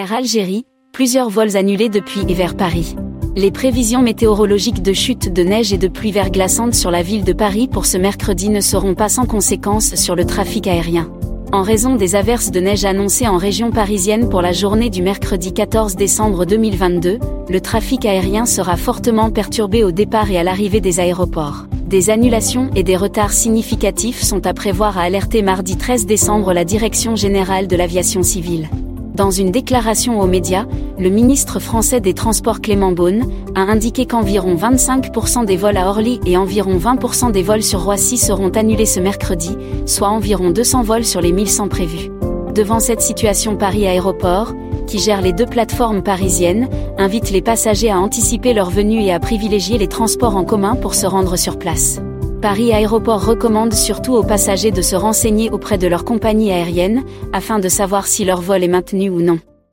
Air Algérie, plusieurs vols annulés depuis et vers Paris. Les prévisions météorologiques de chute de neige et de pluie verglaçante sur la ville de Paris pour ce mercredi ne seront pas sans conséquences sur le trafic aérien. En raison des averses de neige annoncées en région parisienne pour la journée du mercredi 14 décembre 2022, le trafic aérien sera fortement perturbé au départ et à l'arrivée des aéroports. Des annulations et des retards significatifs sont à prévoir à alerter mardi 13 décembre la Direction générale de l'aviation civile. Dans une déclaration aux médias, le ministre français des Transports Clément Beaune a indiqué qu'environ 25% des vols à Orly et environ 20% des vols sur Roissy seront annulés ce mercredi, soit environ 200 vols sur les 1100 prévus. Devant cette situation Paris Aéroport, qui gère les deux plateformes parisiennes, invite les passagers à anticiper leur venue et à privilégier les transports en commun pour se rendre sur place. Paris Aéroport recommande surtout aux passagers de se renseigner auprès de leur compagnie aérienne, afin de savoir si leur vol est maintenu ou non.